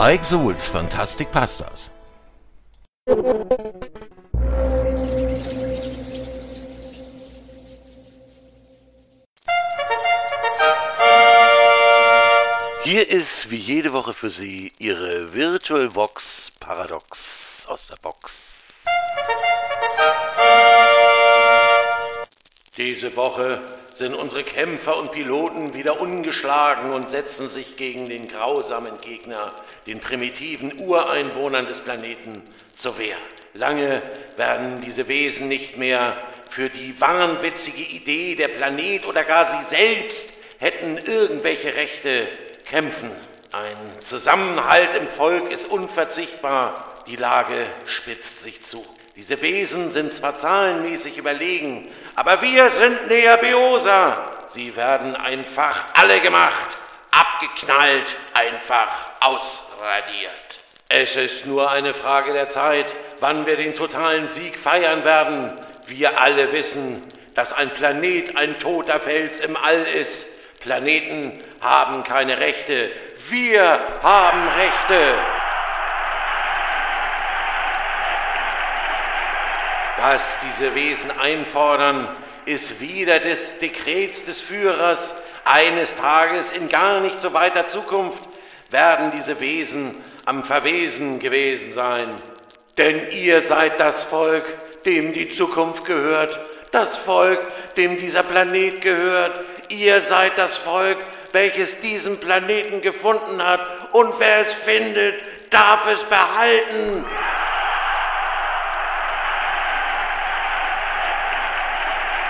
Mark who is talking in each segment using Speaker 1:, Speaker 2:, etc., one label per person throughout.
Speaker 1: Mike Souls Fantastic Pastas. Hier ist wie jede Woche für Sie Ihre Virtual Vox Paradox aus der Box. Diese Woche sind unsere Kämpfer und Piloten wieder ungeschlagen und setzen sich gegen den grausamen Gegner, den primitiven Ureinwohnern des Planeten, zur Wehr. Lange werden diese Wesen nicht mehr für die wahnwitzige Idee, der Planet oder gar sie selbst hätten irgendwelche Rechte kämpfen. Ein Zusammenhalt im Volk ist unverzichtbar. Die Lage spitzt sich zu. Diese Wesen sind zwar zahlenmäßig überlegen, aber wir sind Neabeosa. Sie werden einfach alle gemacht, abgeknallt, einfach ausradiert. Es ist nur eine Frage der Zeit, wann wir den totalen Sieg feiern werden. Wir alle wissen, dass ein Planet ein toter Fels im All ist. Planeten haben keine Rechte. Wir haben Rechte. Was diese Wesen einfordern, ist wieder des Dekrets des Führers. Eines Tages in gar nicht so weiter Zukunft werden diese Wesen am Verwesen gewesen sein. Denn ihr seid das Volk, dem die Zukunft gehört, das Volk, dem dieser Planet gehört. Ihr seid das Volk, welches diesen Planeten gefunden hat. Und wer es findet, darf es behalten.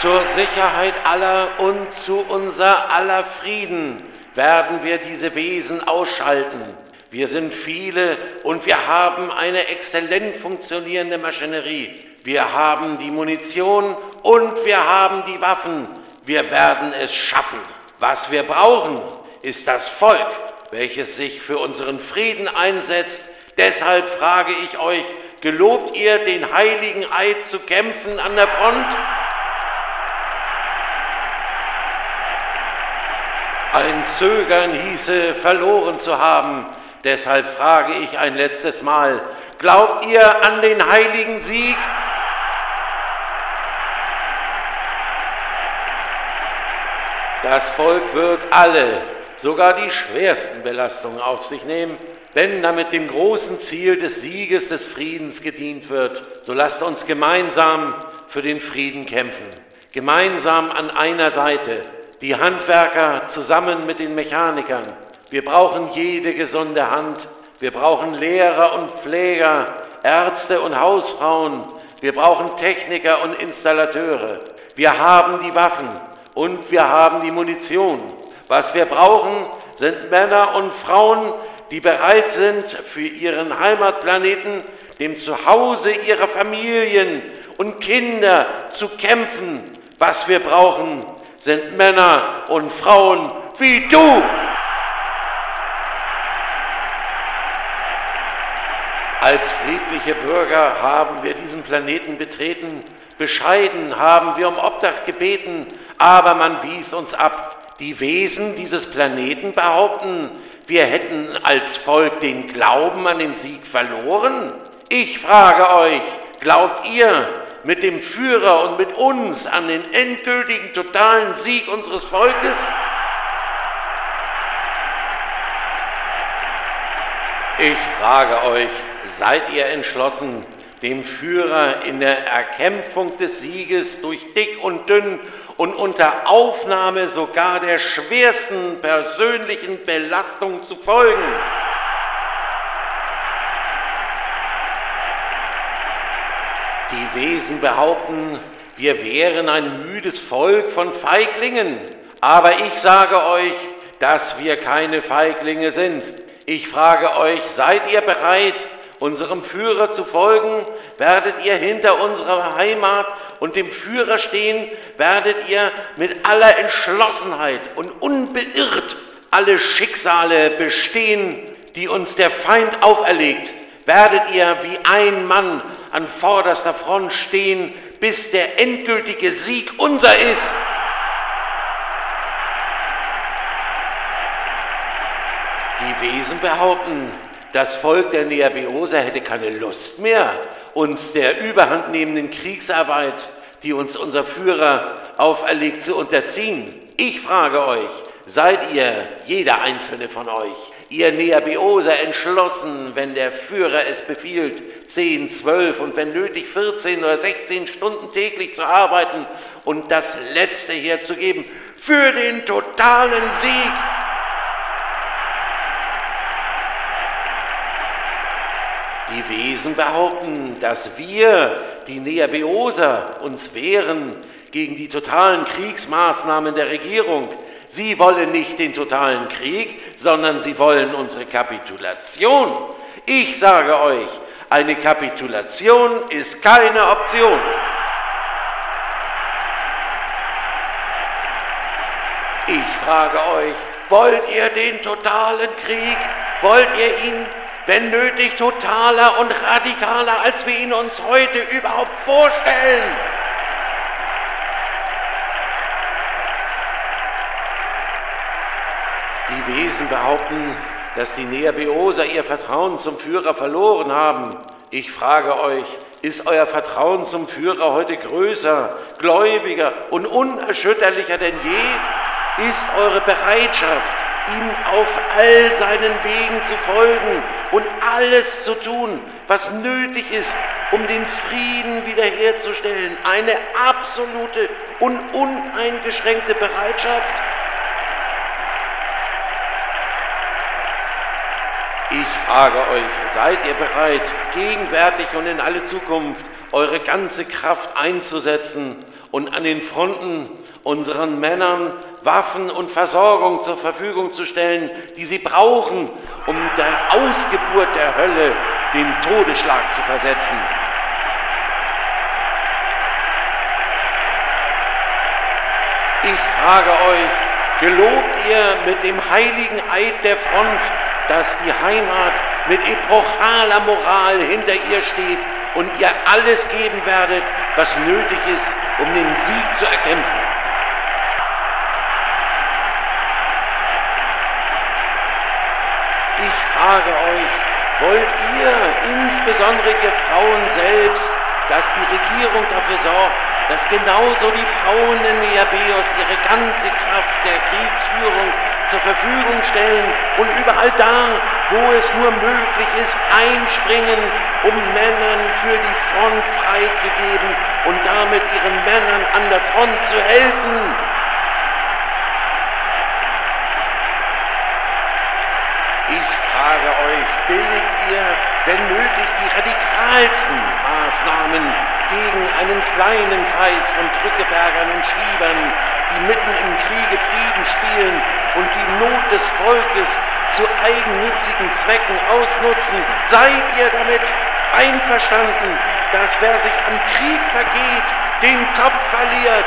Speaker 1: Zur Sicherheit aller und zu unser aller Frieden werden wir diese Wesen ausschalten. Wir sind viele und wir haben eine exzellent funktionierende Maschinerie. Wir haben die Munition und wir haben die Waffen. Wir werden es schaffen. Was wir brauchen, ist das Volk, welches sich für unseren Frieden einsetzt. Deshalb frage ich euch, gelobt ihr den heiligen Eid zu kämpfen an der Front? Ein Zögern hieße verloren zu haben. Deshalb frage ich ein letztes Mal, glaubt ihr an den heiligen Sieg? Das Volk wird alle, sogar die schwersten Belastungen auf sich nehmen, wenn damit dem großen Ziel des Sieges des Friedens gedient wird. So lasst uns gemeinsam für den Frieden kämpfen. Gemeinsam an einer Seite die Handwerker zusammen mit den Mechanikern. Wir brauchen jede gesunde Hand. Wir brauchen Lehrer und Pfleger, Ärzte und Hausfrauen. Wir brauchen Techniker und Installateure. Wir haben die Waffen und wir haben die Munition. Was wir brauchen, sind Männer und Frauen, die bereit sind, für ihren Heimatplaneten, dem Zuhause ihrer Familien und Kinder zu kämpfen. Was wir brauchen, sind Männer und Frauen wie du. Als friedliche Bürger haben wir diesen Planeten betreten, bescheiden haben wir um Obdach gebeten, aber man wies uns ab. Die Wesen dieses Planeten behaupten, wir hätten als Volk den Glauben an den Sieg verloren. Ich frage euch, glaubt ihr, mit dem Führer und mit uns an den endgültigen totalen Sieg unseres Volkes? Ich frage euch, seid ihr entschlossen, dem Führer in der Erkämpfung des Sieges durch dick und dünn und unter Aufnahme sogar der schwersten persönlichen Belastung zu folgen? Wesen behaupten, wir wären ein müdes Volk von Feiglingen. Aber ich sage euch, dass wir keine Feiglinge sind. Ich frage euch, seid ihr bereit, unserem Führer zu folgen? Werdet ihr hinter unserer Heimat und dem Führer stehen? Werdet ihr mit aller Entschlossenheit und unbeirrt alle Schicksale bestehen, die uns der Feind auferlegt? werdet ihr wie ein Mann an vorderster Front stehen, bis der endgültige Sieg unser ist. Die Wesen behaupten, das Volk der Neabeoser hätte keine Lust mehr, uns der überhandnehmenden Kriegsarbeit, die uns unser Führer auferlegt, zu unterziehen. Ich frage euch, seid ihr, jeder einzelne von euch, ihr Neabeoser entschlossen, wenn der Führer es befiehlt, 10, 12 und wenn nötig 14 oder 16 Stunden täglich zu arbeiten und das Letzte herzugeben für den totalen Sieg Die Wesen behaupten, dass wir, die Neabeoser, uns wehren gegen die totalen Kriegsmaßnahmen der Regierung. Sie wollen nicht den totalen Krieg, sondern sie wollen unsere Kapitulation. Ich sage euch, eine Kapitulation ist keine Option. Ich frage euch, wollt ihr den totalen Krieg? Wollt ihr ihn wenn nötig totaler und radikaler, als wir ihn uns heute überhaupt vorstellen. Die Wesen behaupten, dass die Neabeoser ihr Vertrauen zum Führer verloren haben. Ich frage euch, ist euer Vertrauen zum Führer heute größer, gläubiger und unerschütterlicher denn je? Ist eure Bereitschaft, ihm auf all seinen Wegen zu folgen und alles zu tun, was nötig ist, um den Frieden wiederherzustellen. Eine absolute und uneingeschränkte Bereitschaft. Ich frage euch, seid ihr bereit, gegenwärtig und in alle Zukunft eure ganze Kraft einzusetzen und an den Fronten unseren Männern Waffen und Versorgung zur Verfügung zu stellen, die sie brauchen, um der Ausgeburt der Hölle den Todesschlag zu versetzen. Ich frage euch, gelobt ihr mit dem heiligen Eid der Front, dass die Heimat mit epochaler Moral hinter ihr steht und ihr alles geben werdet, was nötig ist, um den Sieg zu erkämpfen? frage euch, wollt ihr, insbesondere ihr Frauen selbst, dass die Regierung dafür sorgt, dass genauso die Frauen in Neabeos ihre ganze Kraft der Kriegsführung zur Verfügung stellen und überall da, wo es nur möglich ist, einspringen, um Männern für die Front freizugeben und damit ihren Männern an der Front zu helfen. billigt ihr, wenn nötig, die radikalsten Maßnahmen gegen einen kleinen Kreis von Drückebergern und Schiebern, die mitten im Kriege Frieden spielen und die Not des Volkes zu eigennützigen Zwecken ausnutzen. Seid ihr damit einverstanden, dass wer sich am Krieg vergeht, den Kopf verliert?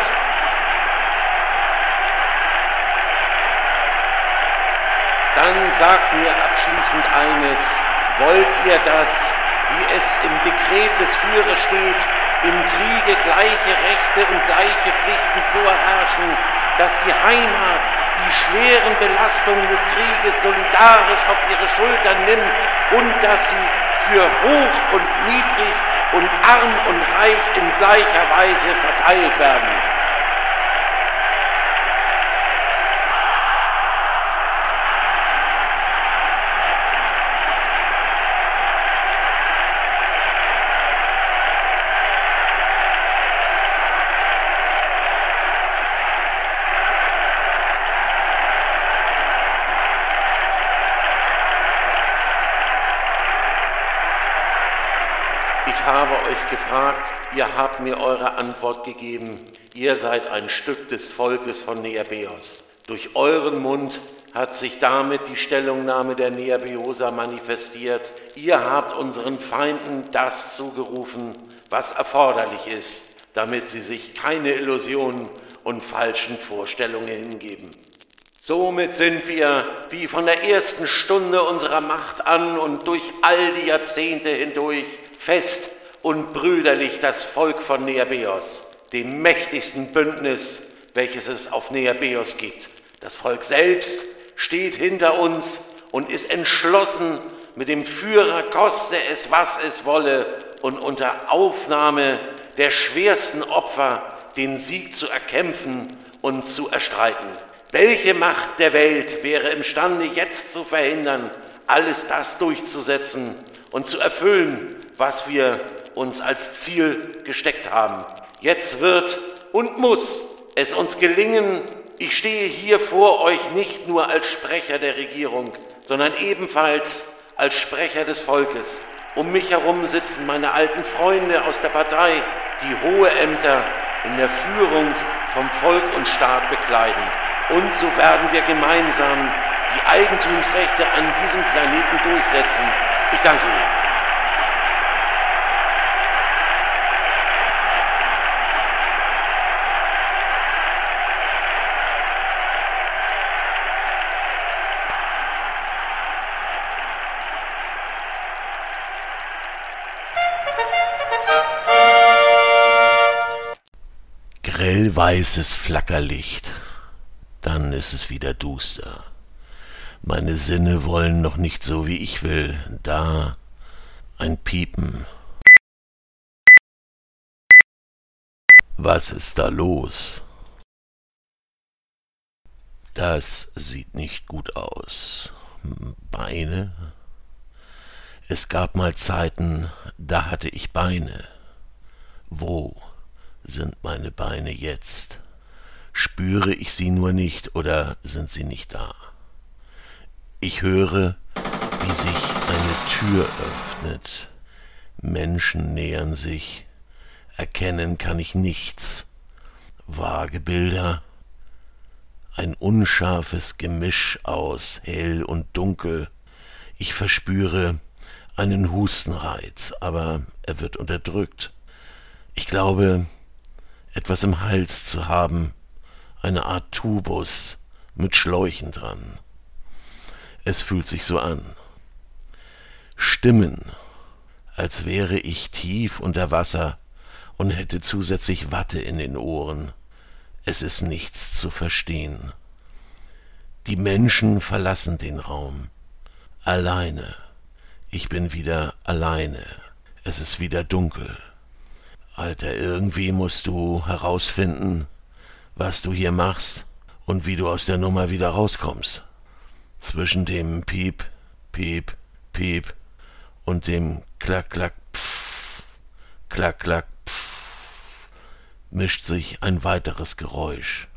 Speaker 1: Dann sagt mir abschließend eines, wollt ihr das, wie es im Dekret des Führers steht, im Kriege gleiche Rechte und gleiche Pflichten vorherrschen, dass die Heimat die schweren Belastungen des Krieges solidarisch auf ihre Schultern nimmt und dass sie für hoch und niedrig und arm und reich in gleicher Weise verteilt werden. habe euch gefragt, ihr habt mir eure Antwort gegeben, ihr seid ein Stück des Volkes von Neabeos. Durch euren Mund hat sich damit die Stellungnahme der Neabeoser manifestiert. Ihr habt unseren Feinden das zugerufen, was erforderlich ist, damit sie sich keine Illusionen und falschen Vorstellungen hingeben. Somit sind wir, wie von der ersten Stunde unserer Macht an und durch all die Jahrzehnte hindurch, fest und brüderlich das Volk von Neabeos, dem mächtigsten Bündnis, welches es auf Neabeos gibt. Das Volk selbst steht hinter uns und ist entschlossen, mit dem Führer, koste es, was es wolle, und unter Aufnahme der schwersten Opfer den Sieg zu erkämpfen und zu erstreiten. Welche Macht der Welt wäre imstande, jetzt zu verhindern, alles das durchzusetzen und zu erfüllen, was wir uns als Ziel gesteckt haben? Jetzt wird und muss es uns gelingen, ich stehe hier vor euch nicht nur als Sprecher der Regierung, sondern ebenfalls als Sprecher des Volkes. Um mich herum sitzen meine alten Freunde aus der Partei, die hohe Ämter in der Führung vom Volk und Staat bekleiden. Und so werden wir gemeinsam die Eigentumsrechte an diesem Planeten durchsetzen. Ich danke Ihnen.
Speaker 2: Grellweißes Flackerlicht, dann ist es wieder duster. Meine Sinne wollen noch nicht so, wie ich will. Da ein Piepen. Was ist da los? Das sieht nicht gut aus. Beine? Es gab mal Zeiten, da hatte ich Beine. Wo? Sind meine Beine jetzt? Spüre ich sie nur nicht oder sind sie nicht da? Ich höre, wie sich eine Tür öffnet. Menschen nähern sich. Erkennen kann ich nichts. Vage Bilder. Ein unscharfes Gemisch aus hell und dunkel. Ich verspüre einen Hustenreiz, aber er wird unterdrückt. Ich glaube, etwas im Hals zu haben, eine Art Tubus mit Schläuchen dran. Es fühlt sich so an. Stimmen, als wäre ich tief unter Wasser und hätte zusätzlich Watte in den Ohren. Es ist nichts zu verstehen. Die Menschen verlassen den Raum. Alleine. Ich bin wieder alleine. Es ist wieder dunkel. Alter, irgendwie musst du herausfinden, was du hier machst und wie du aus der Nummer wieder rauskommst. Zwischen dem Piep, Piep, Piep und dem Klack, Klack, Pff, Klack, Klack, Pff, mischt sich ein weiteres Geräusch.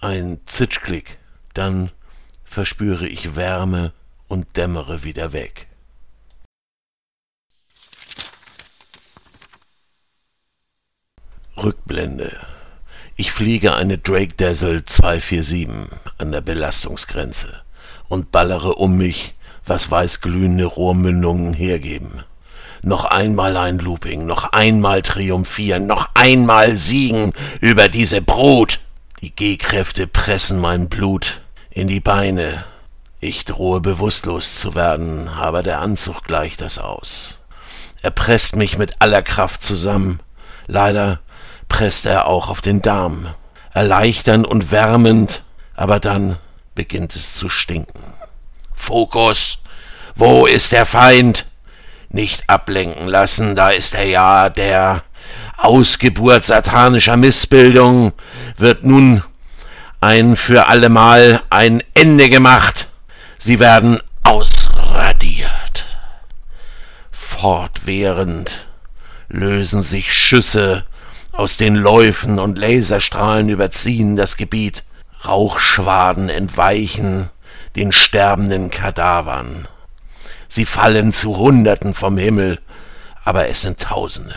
Speaker 2: Ein Zitschklick, dann verspüre ich Wärme und dämmere wieder weg. Rückblende. Ich fliege eine Drake Dazzle 247 an der Belastungsgrenze und ballere um mich, was weißglühende Rohrmündungen hergeben. Noch einmal ein Looping, noch einmal triumphieren, noch einmal siegen über diese Brut. Die G-Kräfte pressen mein Blut in die Beine. Ich drohe bewusstlos zu werden, aber der Anzug gleicht das aus. Er presst mich mit aller Kraft zusammen. Leider presst er auch auf den Darm. Erleichternd und wärmend, aber dann beginnt es zu stinken. Fokus! Wo ist der Feind? Nicht ablenken lassen, da ist er ja, der Ausgeburt satanischer Missbildung wird nun ein für allemal ein Ende gemacht. Sie werden ausradiert. Fortwährend lösen sich Schüsse aus den Läufen und Laserstrahlen überziehen das Gebiet. Rauchschwaden entweichen den sterbenden Kadavern. Sie fallen zu Hunderten vom Himmel, aber es sind Tausende.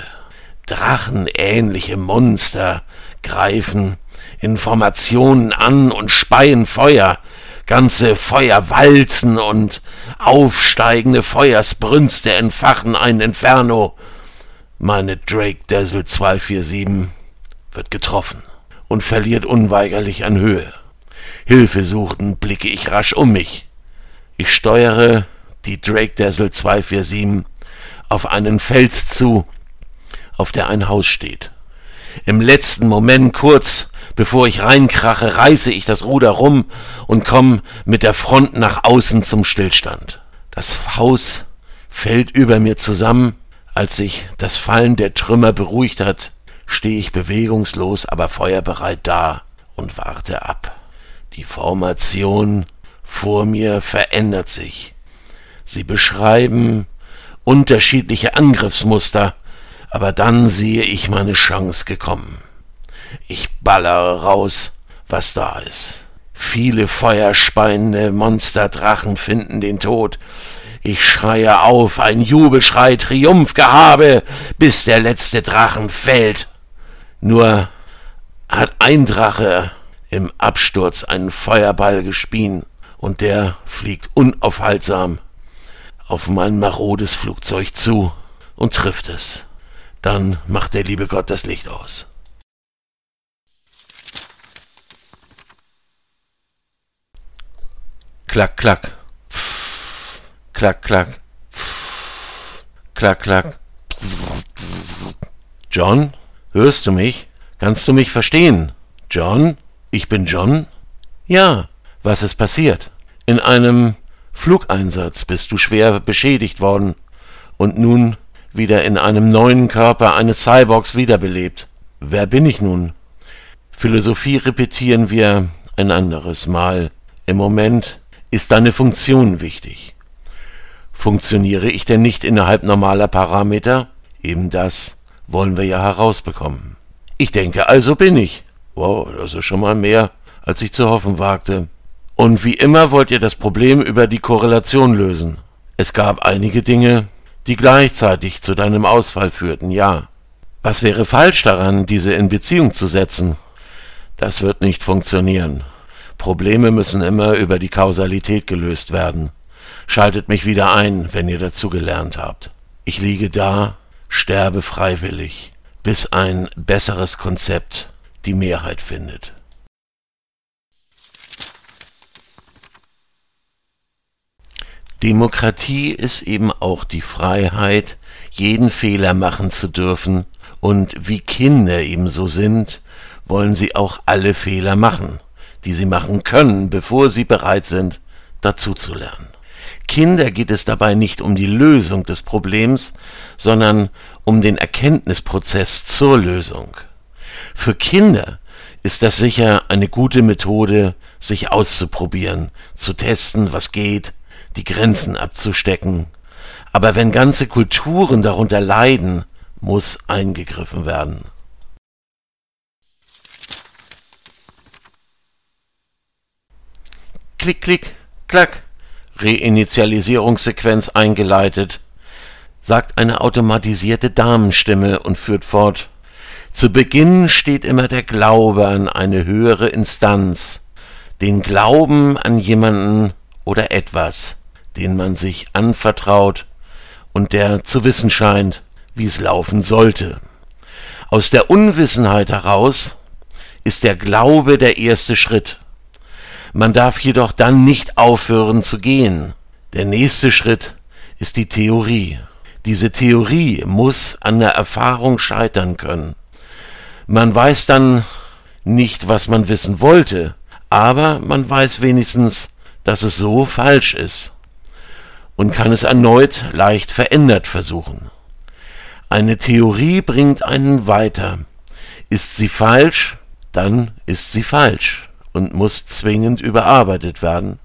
Speaker 2: Drachenähnliche Monster greifen Informationen an und speien Feuer, ganze Feuerwalzen und aufsteigende Feuersbrünste entfachen ein Inferno, meine Drake Dazzle 247 wird getroffen und verliert unweigerlich an Höhe. Hilfesuchend blicke ich rasch um mich. Ich steuere die Drake Dazzle 247 auf einen Fels zu, auf der ein Haus steht. Im letzten Moment, kurz bevor ich reinkrache, reiße ich das Ruder rum und komme mit der Front nach außen zum Stillstand. Das Haus fällt über mir zusammen. Als sich das Fallen der Trümmer beruhigt hat, stehe ich bewegungslos, aber feuerbereit da und warte ab. Die Formation vor mir verändert sich. Sie beschreiben unterschiedliche Angriffsmuster, aber dann sehe ich meine Chance gekommen. Ich ballere raus, was da ist. Viele feuerspeiende Monsterdrachen finden den Tod. Ich schreie auf, ein Jubelschrei, Triumphgehabe, bis der letzte Drachen fällt. Nur hat ein Drache im Absturz einen Feuerball gespien und der fliegt unaufhaltsam auf mein marodes Flugzeug zu und trifft es. Dann macht der liebe Gott das Licht aus. Klack, klack. Klack, klack. Klack, klack. John, hörst du mich? Kannst du mich verstehen? John? Ich bin John? Ja. Was ist passiert? In einem Flugeinsatz bist du schwer beschädigt worden und nun wieder in einem neuen Körper eines Cyborgs wiederbelebt. Wer bin ich nun? Philosophie repetieren wir ein anderes Mal. Im Moment ist deine Funktion wichtig. Funktioniere ich denn nicht innerhalb normaler Parameter? Eben das wollen wir ja herausbekommen. Ich denke, also bin ich. Wow, das ist schon mal mehr, als ich zu hoffen wagte. Und wie immer wollt ihr das Problem über die Korrelation lösen. Es gab einige Dinge, die gleichzeitig zu deinem Ausfall führten, ja. Was wäre falsch daran, diese in Beziehung zu setzen? Das wird nicht funktionieren. Probleme müssen immer über die Kausalität gelöst werden. Schaltet mich wieder ein, wenn ihr dazu gelernt habt. Ich liege da, sterbe freiwillig, bis ein besseres Konzept die Mehrheit findet. Demokratie ist eben auch die Freiheit, jeden Fehler machen zu dürfen, und wie Kinder ebenso sind, wollen sie auch alle Fehler machen, die sie machen können, bevor sie bereit sind, dazuzulernen. Kinder geht es dabei nicht um die Lösung des Problems, sondern um den Erkenntnisprozess zur Lösung. Für Kinder ist das sicher eine gute Methode, sich auszuprobieren, zu testen, was geht, die Grenzen abzustecken. Aber wenn ganze Kulturen darunter leiden, muss eingegriffen werden. Klick, klick, klack. Reinitialisierungssequenz eingeleitet, sagt eine automatisierte Damenstimme und führt fort. Zu Beginn steht immer der Glaube an eine höhere Instanz, den Glauben an jemanden oder etwas den man sich anvertraut und der zu wissen scheint, wie es laufen sollte. Aus der Unwissenheit heraus ist der Glaube der erste Schritt. Man darf jedoch dann nicht aufhören zu gehen. Der nächste Schritt ist die Theorie. Diese Theorie muss an der Erfahrung scheitern können. Man weiß dann nicht, was man wissen wollte, aber man weiß wenigstens, dass es so falsch ist und kann es erneut leicht verändert versuchen. Eine Theorie bringt einen weiter. Ist sie falsch, dann ist sie falsch und muss zwingend überarbeitet werden.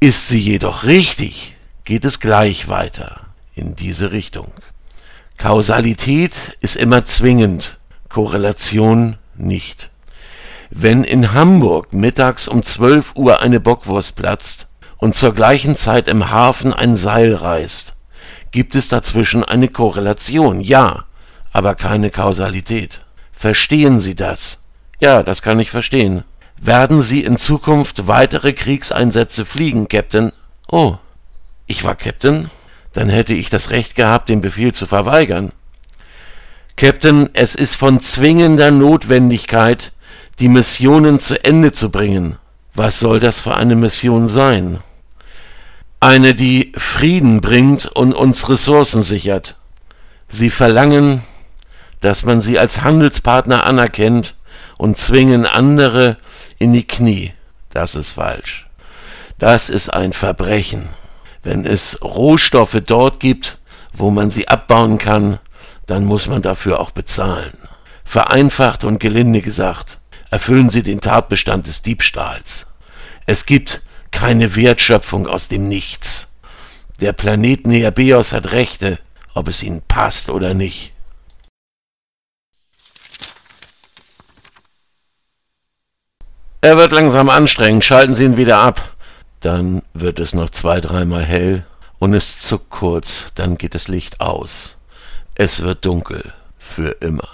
Speaker 2: Ist sie jedoch richtig, geht es gleich weiter in diese Richtung. Kausalität ist immer zwingend, Korrelation nicht. Wenn in Hamburg mittags um 12 Uhr eine Bockwurst platzt, und zur gleichen Zeit im Hafen ein Seil reißt, gibt es dazwischen eine Korrelation, ja, aber keine Kausalität. Verstehen Sie das? Ja, das kann ich verstehen. Werden Sie in Zukunft weitere Kriegseinsätze fliegen, Captain? Oh, ich war Captain? Dann hätte ich das Recht gehabt, den Befehl zu verweigern. Captain, es ist von zwingender Notwendigkeit, die Missionen zu Ende zu bringen. Was soll das für eine Mission sein? eine, die Frieden bringt und uns Ressourcen sichert. Sie verlangen, dass man sie als Handelspartner anerkennt und zwingen andere in die Knie. Das ist falsch. Das ist ein Verbrechen. Wenn es Rohstoffe dort gibt, wo man sie abbauen kann, dann muss man dafür auch bezahlen. Vereinfacht und gelinde gesagt, erfüllen sie den Tatbestand des Diebstahls. Es gibt keine Wertschöpfung aus dem Nichts. Der Planet Neabeos hat Rechte, ob es ihnen passt oder nicht. Er wird langsam anstrengend, schalten Sie ihn wieder ab. Dann wird es noch zwei, dreimal hell und es zuckt kurz, dann geht das Licht aus. Es wird dunkel für immer.